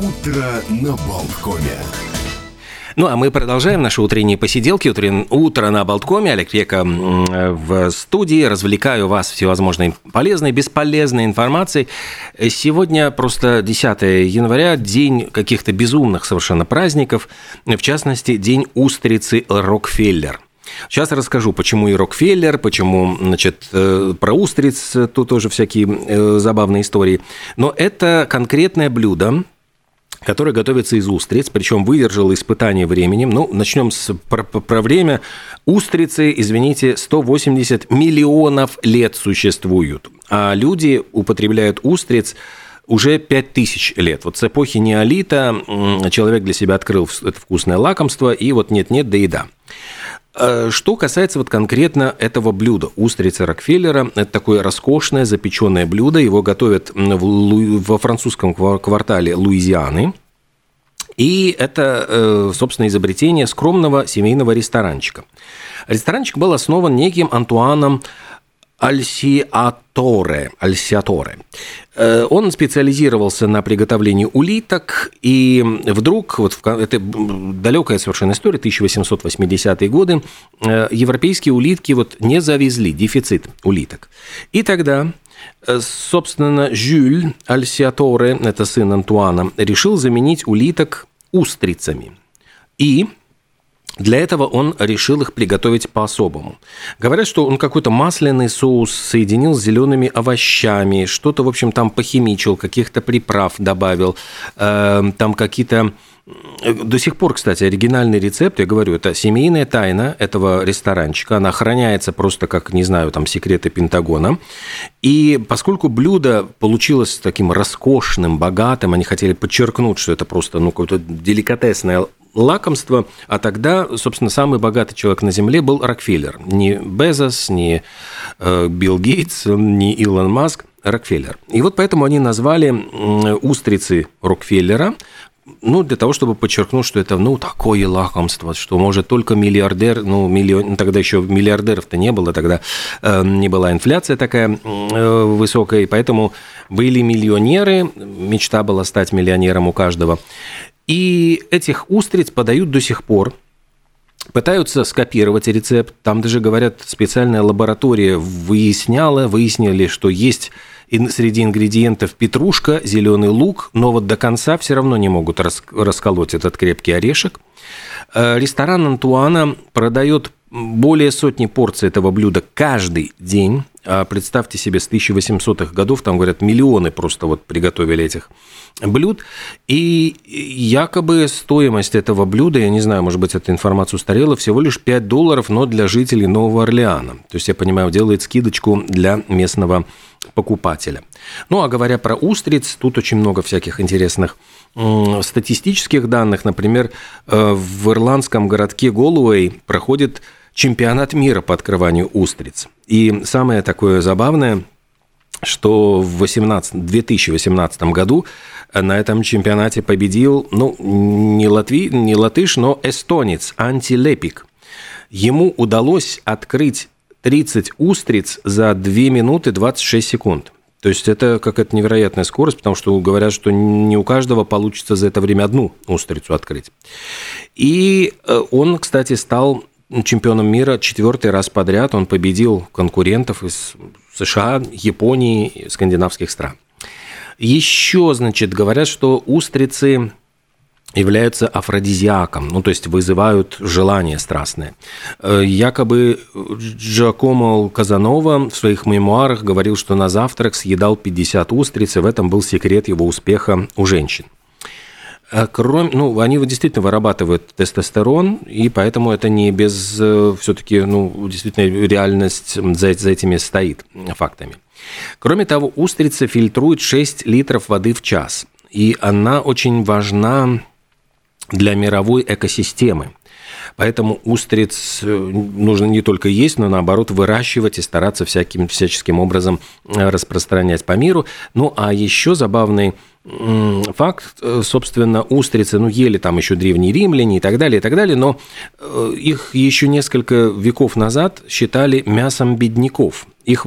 Утро на Болткоме. Ну, а мы продолжаем наши утренние посиделки. Утрен... Утро на Болткоме. Олег Века в студии. Развлекаю вас всевозможной полезной, бесполезной информацией. Сегодня просто 10 января, день каких-то безумных совершенно праздников. В частности, день устрицы Рокфеллер. Сейчас расскажу, почему и Рокфеллер, почему, значит, э, про устриц тут тоже всякие э, забавные истории. Но это конкретное блюдо, который готовится из устриц, причем выдержал испытание временем. Ну, начнем с, про, про время. Устрицы, извините, 180 миллионов лет существуют, а люди употребляют устриц уже 5000 лет. Вот с эпохи неолита человек для себя открыл это вкусное лакомство, и вот нет-нет, да еда. Что касается вот конкретно этого блюда, устрицы Рокфеллера, это такое роскошное запеченное блюдо, его готовят во французском квартале Луизианы, и это, э, собственно, изобретение скромного семейного ресторанчика. Ресторанчик был основан неким Антуаном Альсиаторе. Альсиаторе. Э, он специализировался на приготовлении улиток, и вдруг, вот в, это далекая совершенно история, 1880-е годы, э, европейские улитки вот не завезли, дефицит улиток. И тогда э, Собственно, Жюль Альсиаторе, это сын Антуана, решил заменить улиток устрицами. И для этого он решил их приготовить по-особому. Говорят, что он какой-то масляный соус соединил с зелеными овощами, что-то, в общем, там похимичил, каких-то приправ добавил, э, там какие-то... До сих пор, кстати, оригинальный рецепт, я говорю, это семейная тайна этого ресторанчика. Она охраняется просто как, не знаю, там секреты Пентагона. И поскольку блюдо получилось таким роскошным, богатым, они хотели подчеркнуть, что это просто ну, какое-то деликатесное лакомство, а тогда, собственно, самый богатый человек на Земле был Рокфеллер. Не Безос, не э, Билл Гейтс, не Илон Маск, Рокфеллер. И вот поэтому они назвали устрицы Рокфеллера, ну, для того, чтобы подчеркнуть, что это, ну, такое лакомство, что может только миллиардер, ну, миллион, ну, тогда еще миллиардеров-то не было, тогда э, не была инфляция такая э, высокая, и поэтому были миллионеры, мечта была стать миллионером у каждого. И этих устриц подают до сих пор. Пытаются скопировать рецепт. Там даже, говорят, специальная лаборатория выясняла, выяснили, что есть среди ингредиентов петрушка, зеленый лук, но вот до конца все равно не могут расколоть этот крепкий орешек. Э, ресторан Антуана продает более сотни порций этого блюда каждый день. А представьте себе, с 1800-х годов, там, говорят, миллионы просто вот приготовили этих блюд. И якобы стоимость этого блюда, я не знаю, может быть, эта информация устарела, всего лишь 5 долларов, но для жителей Нового Орлеана. То есть, я понимаю, делает скидочку для местного покупателя. Ну, а говоря про устриц, тут очень много всяких интересных статистических данных. Например, э, в ирландском городке Голуэй проходит чемпионат мира по открыванию устриц. И самое такое забавное, что в 18, 2018 году на этом чемпионате победил, ну, не, латви, не латыш, но эстонец Антилепик. Ему удалось открыть 30 устриц за 2 минуты 26 секунд. То есть это какая-то невероятная скорость, потому что говорят, что не у каждого получится за это время одну устрицу открыть. И э, он, кстати, стал чемпионом мира четвертый раз подряд. Он победил конкурентов из США, Японии, скандинавских стран. Еще, значит, говорят, что устрицы являются афродизиаком, ну, то есть вызывают желание страстное. Э, якобы Джакомо Казанова в своих мемуарах говорил, что на завтрак съедал 50 устриц, и в этом был секрет его успеха у женщин. А кроме, ну, они действительно вырабатывают тестостерон, и поэтому это не без, э, все-таки, ну, действительно реальность за, за этими стоит фактами. Кроме того, устрица фильтрует 6 литров воды в час, и она очень важна для мировой экосистемы. Поэтому устриц э, нужно не только есть, но наоборот выращивать и стараться всяким, всяческим образом э, распространять по миру. Ну а еще забавный факт, э, собственно, устрицы, ну, ели там еще древние римляне и так далее, и так далее, но их еще несколько веков назад считали мясом бедняков. Их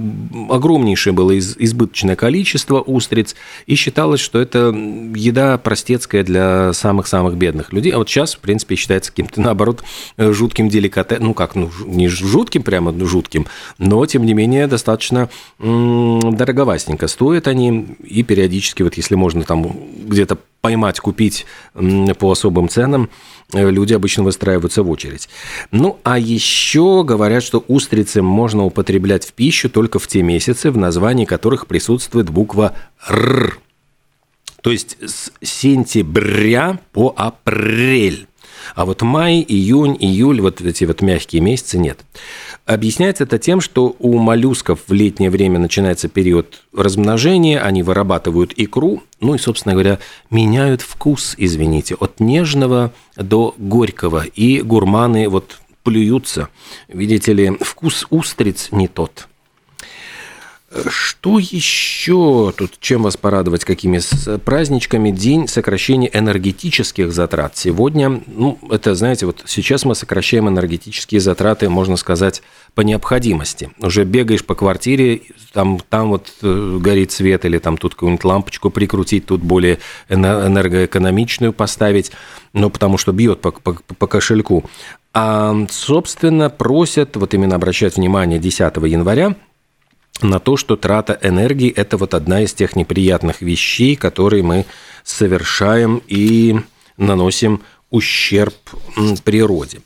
огромнейшее было избыточное количество устриц, и считалось, что это еда простецкая для самых-самых бедных людей. А вот сейчас, в принципе, считается каким-то, наоборот, жутким деликатесом, ну как, ну не жутким прямо, жутким, но, тем не менее, достаточно дороговастенько стоят они, и периодически, вот если можно там где-то поймать, купить по особым ценам, э, люди обычно выстраиваются в очередь. Ну, а еще говорят, что устрицы можно употреблять в пищу только в те месяцы, в названии которых присутствует буква «р». То есть с сентября по апрель. А вот май, июнь, июль, вот эти вот мягкие месяцы нет. Объясняется это тем, что у моллюсков в летнее время начинается период размножения, они вырабатывают икру, ну и, собственно говоря, меняют вкус, извините, от нежного до горького, и гурманы вот плюются. Видите ли, вкус устриц не тот – что еще тут, чем вас порадовать, какими праздничками? День сокращения энергетических затрат. Сегодня, ну, это, знаете, вот сейчас мы сокращаем энергетические затраты, можно сказать, по необходимости. Уже бегаешь по квартире, там, там вот э, горит свет, или там тут какую-нибудь лампочку прикрутить, тут более энергоэкономичную поставить, ну, потому что бьет по, по, по кошельку. А, собственно, просят, вот именно обращать внимание 10 января, на то, что трата энергии – это вот одна из тех неприятных вещей, которые мы совершаем и наносим ущерб природе.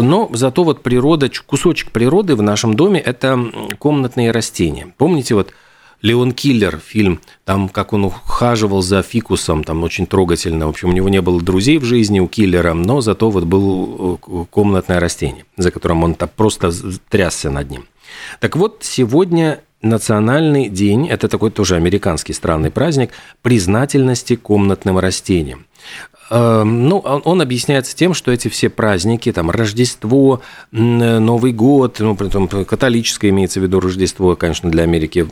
Но зато вот природа, кусочек природы в нашем доме – это комнатные растения. Помните, вот Леон Киллер, фильм, там, как он ухаживал за фикусом, там очень трогательно. В общем, у него не было друзей в жизни у Киллера, но зато вот был э, комнатное растение, за которым он так просто трясся над ним. Так вот, сегодня национальный день, это такой тоже американский странный праздник, признательности комнатным растениям. Эм, ну, он объясняется тем, что эти все праздники, там, Рождество, Новый год, ну, при том католическое имеется в виду Рождество, конечно, для Америки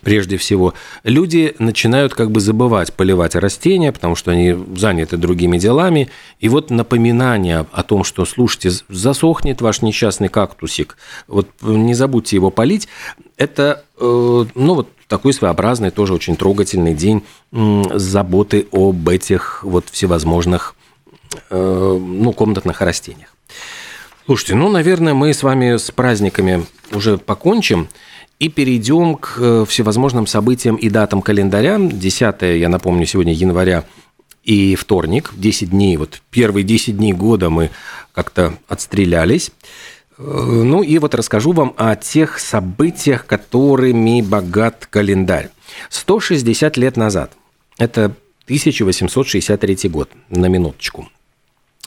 прежде всего, люди начинают как бы забывать поливать растения, потому что они заняты другими делами. И вот напоминание о том, что, слушайте, засохнет ваш несчастный кактусик, вот не забудьте его полить, это, э, ну, вот такой своеобразный, тоже очень трогательный день заботы об этих вот всевозможных, э, ну, комнатных растениях. Слушайте, ну, наверное, мы с вами с праздниками уже покончим. И перейдем к э, всевозможным событиям и датам календаря. 10, я напомню, сегодня января и вторник, 10 дней, вот первые 10 дней года мы как-то отстрелялись. Э, ну и вот расскажу вам о тех событиях, которыми богат календарь. 160 лет назад, это 1863 год, на минуточку,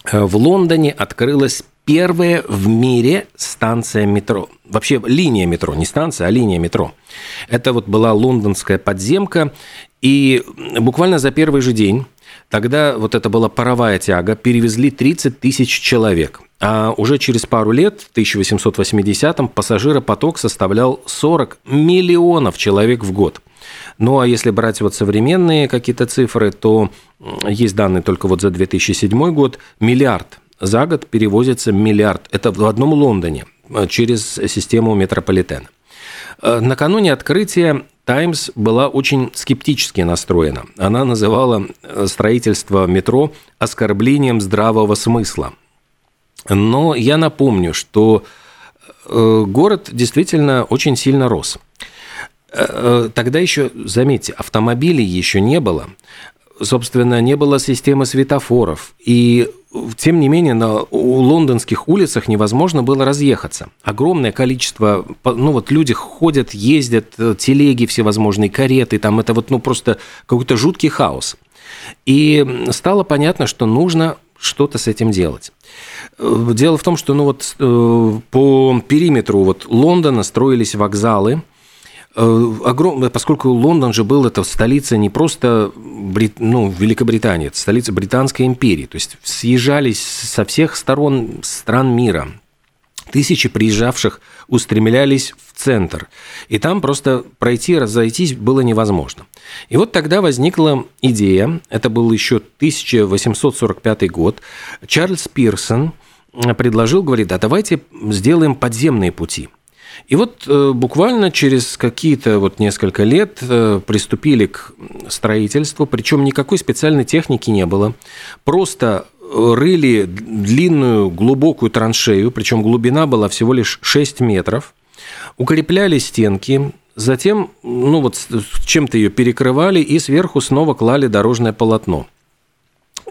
э, в Лондоне открылась первая в мире станция метро. Вообще линия метро, не станция, а линия метро. Это вот была лондонская подземка. И буквально за первый же день, тогда вот это была паровая тяга, перевезли 30 тысяч человек. А уже через пару лет, в 1880-м, пассажиропоток составлял 40 миллионов человек в год. Ну а если брать вот современные какие-то цифры, то есть данные только вот за 2007 год, миллиард за год перевозится миллиард. Это в одном Лондоне э, через систему метрополитена. Э, накануне открытия Таймс была очень скептически настроена. Она называла э, строительство метро оскорблением здравого смысла. Но я напомню, что город действительно очень сильно рос. Тогда еще, заметьте, автомобилей еще не было собственно, не было системы светофоров. И тем не менее, на у лондонских улицах невозможно было разъехаться. Огромное количество, ну вот люди ходят, ездят, э, телеги всевозможные, кареты, там это вот ну просто какой-то жуткий хаос. И стало понятно, что нужно что-то с этим делать. Э, дело в том, что ну вот э, по периметру вот Лондона строились вокзалы – огромное, поскольку Лондон же был это столица не просто Брит, ну, Великобритании, это столица Британской империи. То есть съезжались со всех сторон стран мира. Тысячи приезжавших устремлялись в центр. И там просто пройти, разойтись было невозможно. И вот тогда возникла идея, это был еще 1845 год, Чарльз Пирсон предложил, говорит, а давайте сделаем подземные пути – И вот э, буквально через какие-то вот несколько лет э, приступили к строительству, причем никакой специальной техники не было. Просто рыли длинную глубокую траншею, причем глубина была всего лишь 6 метров, укрепляли стенки, затем ну вот чем-то ее перекрывали и сверху снова клали дорожное полотно.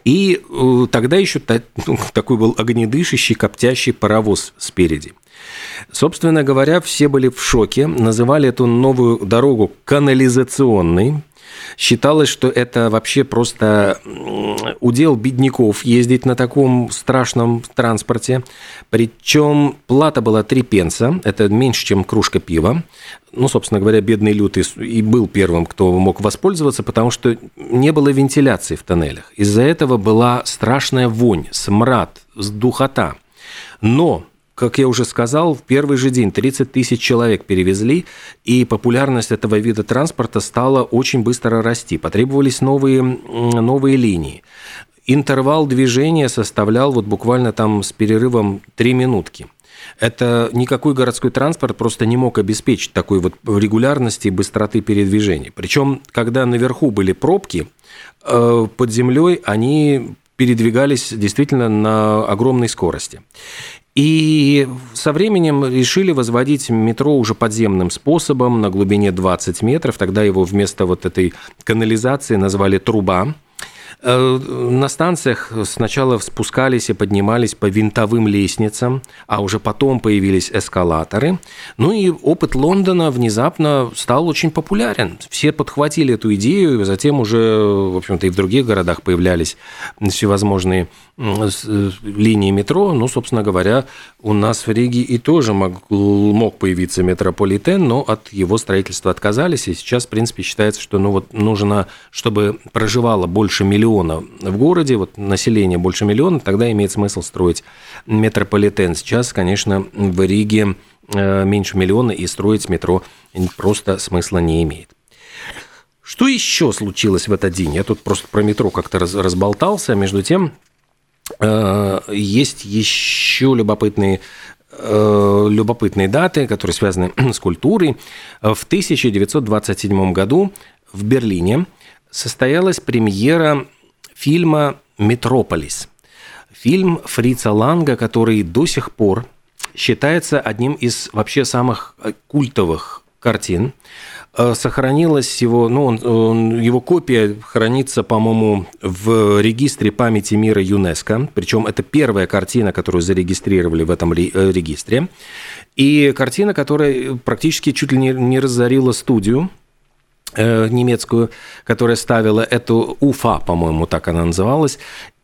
И э, тогда еще ну, такой был огнедышащий, коптящий паровоз спереди. Собственно говоря, все были в шоке, называли эту новую дорогу канализационной, Считалось, что это вообще просто удел бедняков ездить на таком страшном транспорте. Причем плата была 3 пенса, это меньше, чем кружка пива. Ну, собственно говоря, бедный лютый и был первым, кто мог воспользоваться, потому что не было вентиляции в тоннелях. Из-за этого была страшная вонь, смрад, духота. Но как я уже сказал, в первый же день 30 тысяч человек перевезли, и популярность этого вида транспорта стала очень быстро расти. Потребовались новые, новые линии. Интервал движения составлял вот буквально там с перерывом 3 минутки. Это никакой городской транспорт просто не мог обеспечить такой вот регулярности и быстроты передвижения. Причем, когда наверху были пробки, э, под землей они передвигались действительно на огромной скорости. И со временем решили возводить метро уже подземным способом на глубине 20 метров. Тогда его вместо вот этой канализации назвали «труба». Э, на станциях сначала спускались и поднимались по винтовым лестницам, а уже потом появились эскалаторы. Ну и опыт Лондона внезапно стал очень популярен. Все подхватили эту идею, и затем уже, в общем-то, и в других городах появлялись всевозможные э, линии метро. Ну, собственно говоря, у нас в Риге и тоже мог, мог появиться метрополитен, но от его строительства отказались, и сейчас, в принципе, считается, что ну, вот нужно, чтобы проживало больше миллиона миллиона в городе, вот население больше миллиона, тогда имеет смысл строить метрополитен. Сейчас, конечно, в Риге э, меньше миллиона, и строить метро просто смысла не имеет. Что еще случилось в этот день? Я тут просто про метро как-то разболтался. А между тем, э, есть еще любопытные э, любопытные даты, которые связаны с культурой. В 1927 году в Берлине состоялась премьера фильма «Метрополис». Фильм Фрица Ланга, который до сих пор считается одним из вообще самых э, культовых картин. Э, сохранилась его, ну, он, он, его копия хранится, по-моему, в регистре памяти мира ЮНЕСКО. Причем это первая картина, которую зарегистрировали в этом э, регистре. И картина, которая практически чуть ли не, не разорила студию немецкую, которая ставила эту Уфа, по-моему, так она называлась.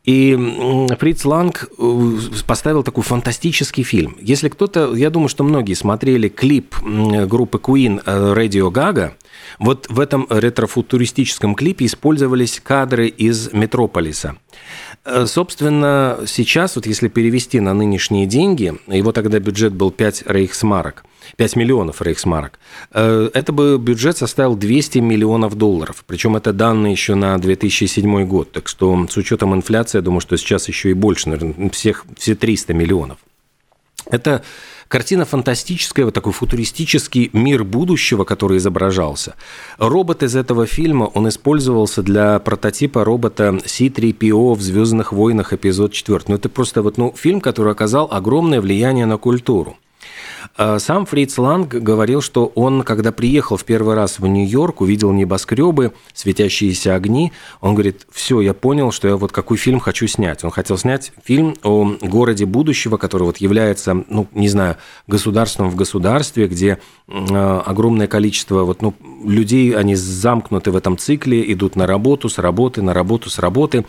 И Фриц Ланг э, поставил такой фантастический фильм. Если кто-то, я думаю, что многие смотрели клип группы Queen э, Radio Gaga, вот в этом ретрофутуристическом клипе использовались кадры из Метрополиса. Собственно, сейчас, вот если перевести на нынешние деньги, его тогда бюджет был 5 рейхсмарок, 5 миллионов рейхсмарок. Э, это бы бюджет составил 200 миллионов долларов. Причем это данные еще на 2007 год. Так что с учетом инфляции, я думаю, что сейчас еще и больше, наверное, всех, все 300 миллионов. Это картина фантастическая, вот такой футуристический мир будущего, который изображался. Робот из этого фильма, он использовался для прототипа робота C-3PO в «Звездных войнах» эпизод 4. Ну, это просто вот, ну, фильм, который оказал огромное влияние на культуру. А сам Фриц Ланг говорил, что он, когда приехал в первый раз в Нью-Йорк, увидел небоскребы, светящиеся огни, он говорит, все, я понял, что я вот какой фильм хочу снять. Он хотел снять фильм о городе будущего, который вот является, ну, не знаю, государством в государстве, где э, огромное количество вот, ну, людей, они замкнуты в этом цикле, идут на работу, с работы, на работу, с работы.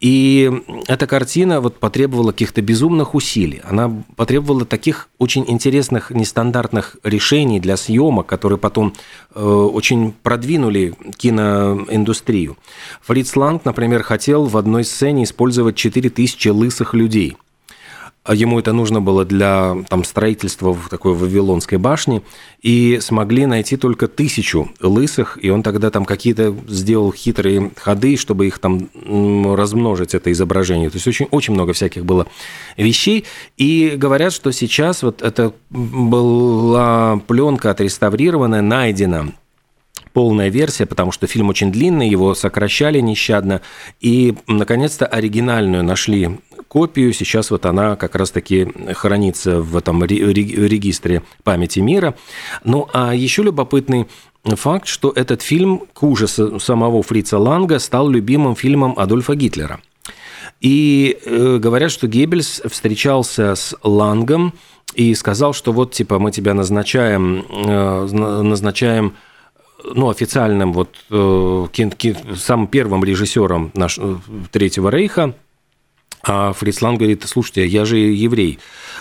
И эта картина вот потребовала каких-то безумных усилий. Она потребовала таких очень интересных, нестандартных решений для съемок, которые потом э, очень продвинули киноиндустрию. Фриц Ланг, например, хотел в одной сцене использовать 4000 лысых людей – ему это нужно было для там, строительства в такой Вавилонской башни, и смогли найти только тысячу лысых, и он тогда там какие-то сделал хитрые ходы, чтобы их там размножить, это изображение. То есть очень, очень много всяких было вещей, и говорят, что сейчас вот это была пленка отреставрированная, найдена полная версия, потому что фильм очень длинный, его сокращали нещадно, и, наконец-то, оригинальную нашли копию. Сейчас вот она как раз-таки хранится в этом регистре памяти мира. Ну, а еще любопытный факт, что этот фильм, к ужасу самого Фрица Ланга, стал любимым фильмом Адольфа Гитлера. И э, говорят, что Геббельс встречался с Лангом и сказал, что вот, типа, мы тебя назначаем, э, назначаем ну, официальным вот э, самым первым режиссером наш, э, Третьего Рейха, а Фрицлан говорит, слушайте, я же еврей.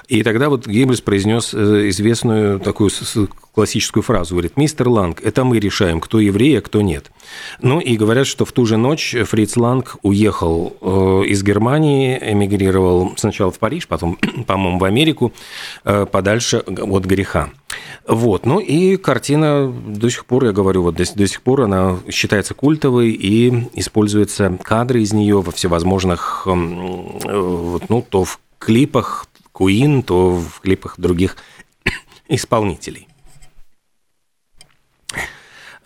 И тогда вот Геббельс произнес э, известную такую классическую фразу, говорит, мистер Ланг, это мы решаем, кто еврей, а кто нет. Ну и говорят, что в ту же ночь Фриц Ланг уехал э, из Германии, эмигрировал сначала в Париж, потом, по-моему, в Америку, э, подальше от греха. Вот, ну и картина до сих пор, я говорю, вот до, до сих пор она считается культовой и используются кадры из нее во всевозможных, ну, то в клипах Queen, то в клипах других исполнителей.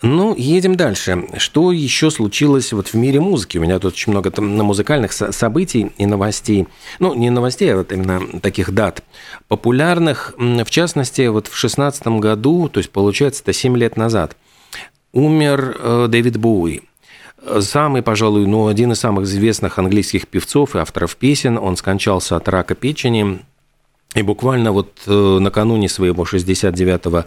Ну, едем дальше. Что еще случилось вот в мире музыки? У меня тут очень много там музыкальных событий и новостей. Ну, не новостей, а вот именно таких дат популярных. В частности, вот в шестнадцатом году, то есть, получается, это 7 лет назад, умер э, Дэвид Боуи. Самый, пожалуй, ну, один из самых известных английских певцов и авторов песен. Он скончался от рака печени и буквально вот э, накануне своего 69-го,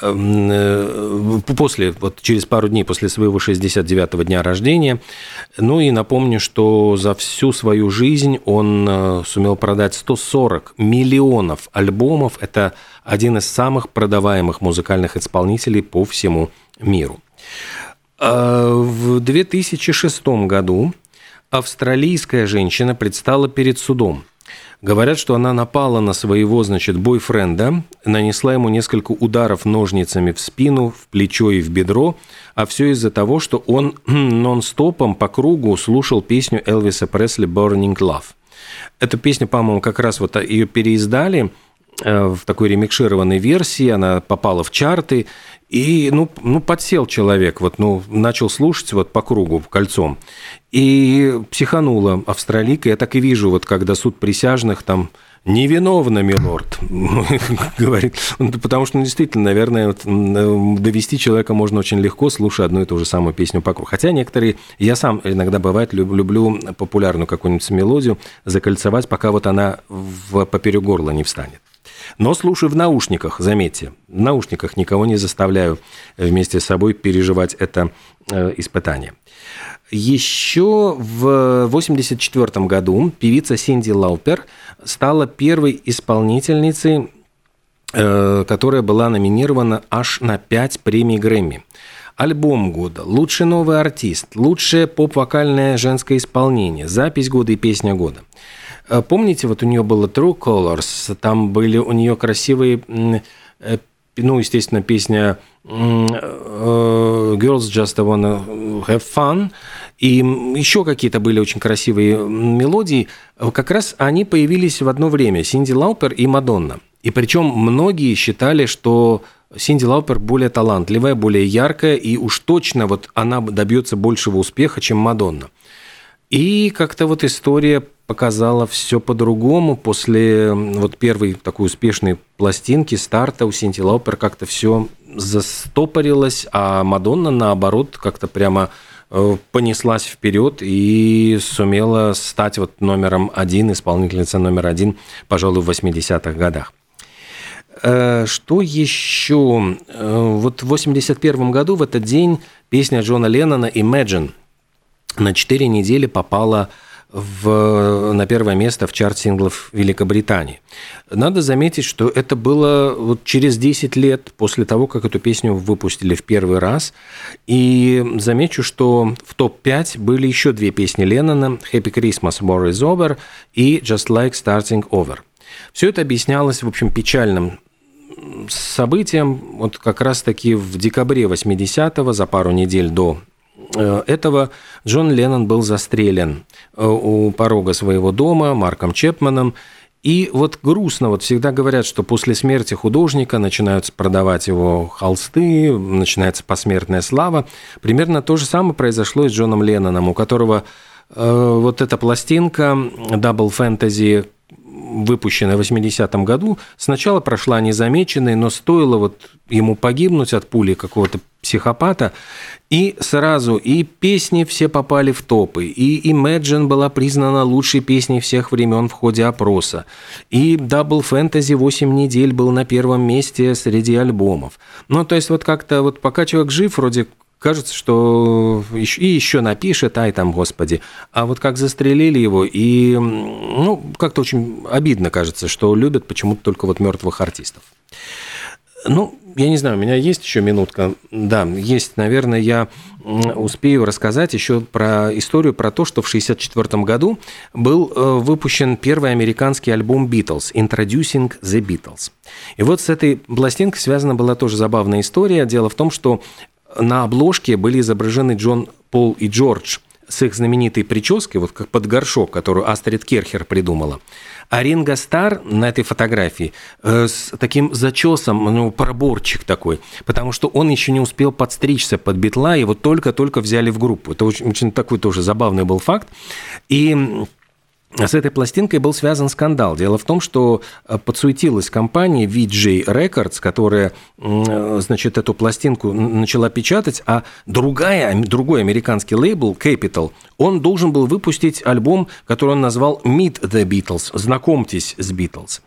эм, э, после, вот через пару дней после своего 69-го дня рождения, ну и напомню, что за всю свою жизнь он э, сумел продать 140 миллионов альбомов. Это один из самых продаваемых музыкальных исполнителей по всему миру. В 2006 году австралийская женщина предстала перед судом – Говорят, что она напала на своего, значит, бойфренда, нанесла ему несколько ударов ножницами в спину, в плечо и в бедро, а все из-за того, что он нон-стопом по кругу слушал песню Элвиса Пресли «Burning Love». Эту песню, по-моему, как раз вот ее переиздали в такой ремикшированной версии, она попала в чарты, и, ну, ну, подсел человек, вот, ну, начал слушать вот по кругу, кольцом. И психанула австралийка. Я так и вижу, вот когда суд присяжных там невиновна, милорд, говорит. Ну, потому что, ну, действительно, наверное, вот, довести человека можно очень легко, слушая одну и ту же самую песню по кругу. Хотя некоторые, я сам иногда бывает, люблю популярную какую-нибудь мелодию закольцевать, пока вот она в поперек горла не встанет. Но слушаю в наушниках, заметьте, в наушниках никого не заставляю вместе с собой переживать это э, испытание. Еще в 1984 году певица Синди Лаупер стала первой исполнительницей, э, которая была номинирована аж на 5 премий Грэмми. Альбом года, лучший новый артист, лучшее поп-вокальное женское исполнение, запись года и песня года – помните, вот у нее было True Colors, там были у нее красивые, э, ну, естественно, песня э, Girls Just Wanna Have Fun, и еще какие-то были очень красивые мелодии. Как раз они появились в одно время, Синди Лаупер и Мадонна. И причем многие считали, что Синди Лаупер более талантливая, более яркая, и уж точно вот она добьется большего успеха, чем Мадонна. И как-то вот история показала все по-другому. После вот первой такой успешной пластинки, старта у Синти Лаупер как-то все застопорилось, а Мадонна, наоборот, как-то прямо э, понеслась вперед и сумела стать вот номером один, исполнительница номер один, пожалуй, в 80-х годах. Э, что еще? Э, вот в 81 году в этот день песня Джона Леннона «Imagine» на 4 недели попала в, на первое место в чарт синглов Великобритании. Надо заметить, что это было вот через 10 лет после того, как эту песню выпустили в первый раз. И замечу, что в топ-5 были еще две песни Леннона «Happy Christmas, War is Over» и «Just Like Starting Over». Все это объяснялось, в общем, печальным событием. Вот как раз-таки в декабре 80-го, за пару недель до э, этого, Джон Леннон был застрелен э, у порога своего дома Марком Чепманом. И вот грустно, вот всегда говорят, что после смерти художника начинают продавать его холсты, начинается посмертная слава. Примерно то же самое произошло и с Джоном Ленноном, у которого э, вот эта пластинка Double Fantasy выпущенная в 80-м году, сначала прошла незамеченной, но стоило вот ему погибнуть от пули какого-то психопата, и сразу и песни все попали в топы, и Imagine была признана лучшей песней всех времен в ходе опроса, и Double Fantasy 8 недель был на первом месте среди альбомов. Ну, то есть вот как-то вот пока человек жив, вроде кажется, что и еще напишет, ай там, господи. А вот как застрелили его, и ну, как-то очень обидно кажется, что любят почему-то только вот мертвых артистов. Ну, я не знаю, у меня есть еще минутка. Да, есть, наверное, я успею рассказать еще про историю про то, что в 1964 году был э, выпущен первый американский альбом Beatles Introducing the Beatles. И вот с этой пластинкой связана была тоже забавная история. Дело в том, что на обложке были изображены Джон, Пол и Джордж с их знаменитой прической, вот как под горшок, которую Астрид Керхер придумала. А Ринго Стар на этой фотографии э, с таким зачесом, ну, проборчик такой, потому что он еще не успел подстричься под битла, его только-только взяли в группу. Это очень, очень такой тоже забавный был факт. И с этой пластинкой был связан скандал. Дело в том, что э, подсуетилась компания VJ Records, которая, э, значит, эту пластинку начала печатать, а другая, другой американский лейбл, Capital, он должен был выпустить альбом, который он назвал Meet the Beatles, знакомьтесь с Beatles.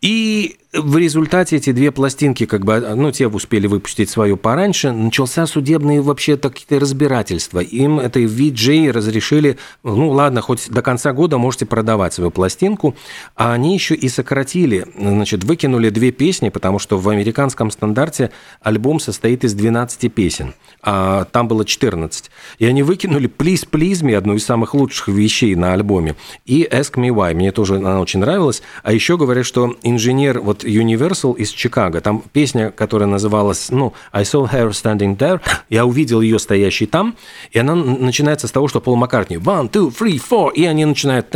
И в результате эти две пластинки, как бы, ну, те успели выпустить свою пораньше, начался судебные вообще какие-то разбирательства. Им этой VJ разрешили, ну, ладно, хоть до конца года можете продавать свою пластинку, а они еще и сократили, значит, выкинули две песни, потому что в американском стандарте альбом состоит из 12 песен, а там было 14. И они выкинули Please Please Me, одну из самых лучших вещей на альбоме, и Ask Me Why, мне тоже она очень нравилась. А еще говорят, что инженер вот Universal из Чикаго. Там песня, которая называлась, ну, I saw her standing there. Я увидел ее стоящей там, и она начинается с того, что Пол Маккартни one, two, three, four, и они начинают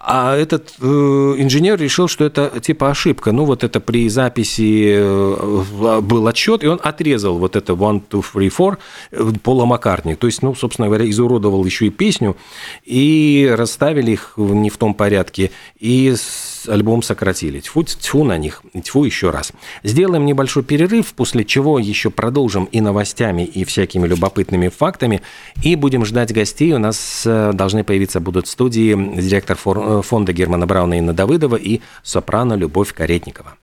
а этот э, инженер решил, что это типа ошибка. Ну, вот это при записи э, был отчет, и он отрезал вот это one, two, three, four Пола Маккартни. То есть, ну, собственно говоря, изуродовал еще и песню, и расставили их не в том порядке, и альбом сократили. Тьфу, тьфу на них, тьфу еще раз. Сделаем небольшой перерыв, после чего еще продолжим и новостями, и всякими любопытными фактами, и будем ждать гостей. У нас э, должны появиться будут студии директор фонда Германа Брауна Инна Давыдова и сопрано Любовь Каретникова.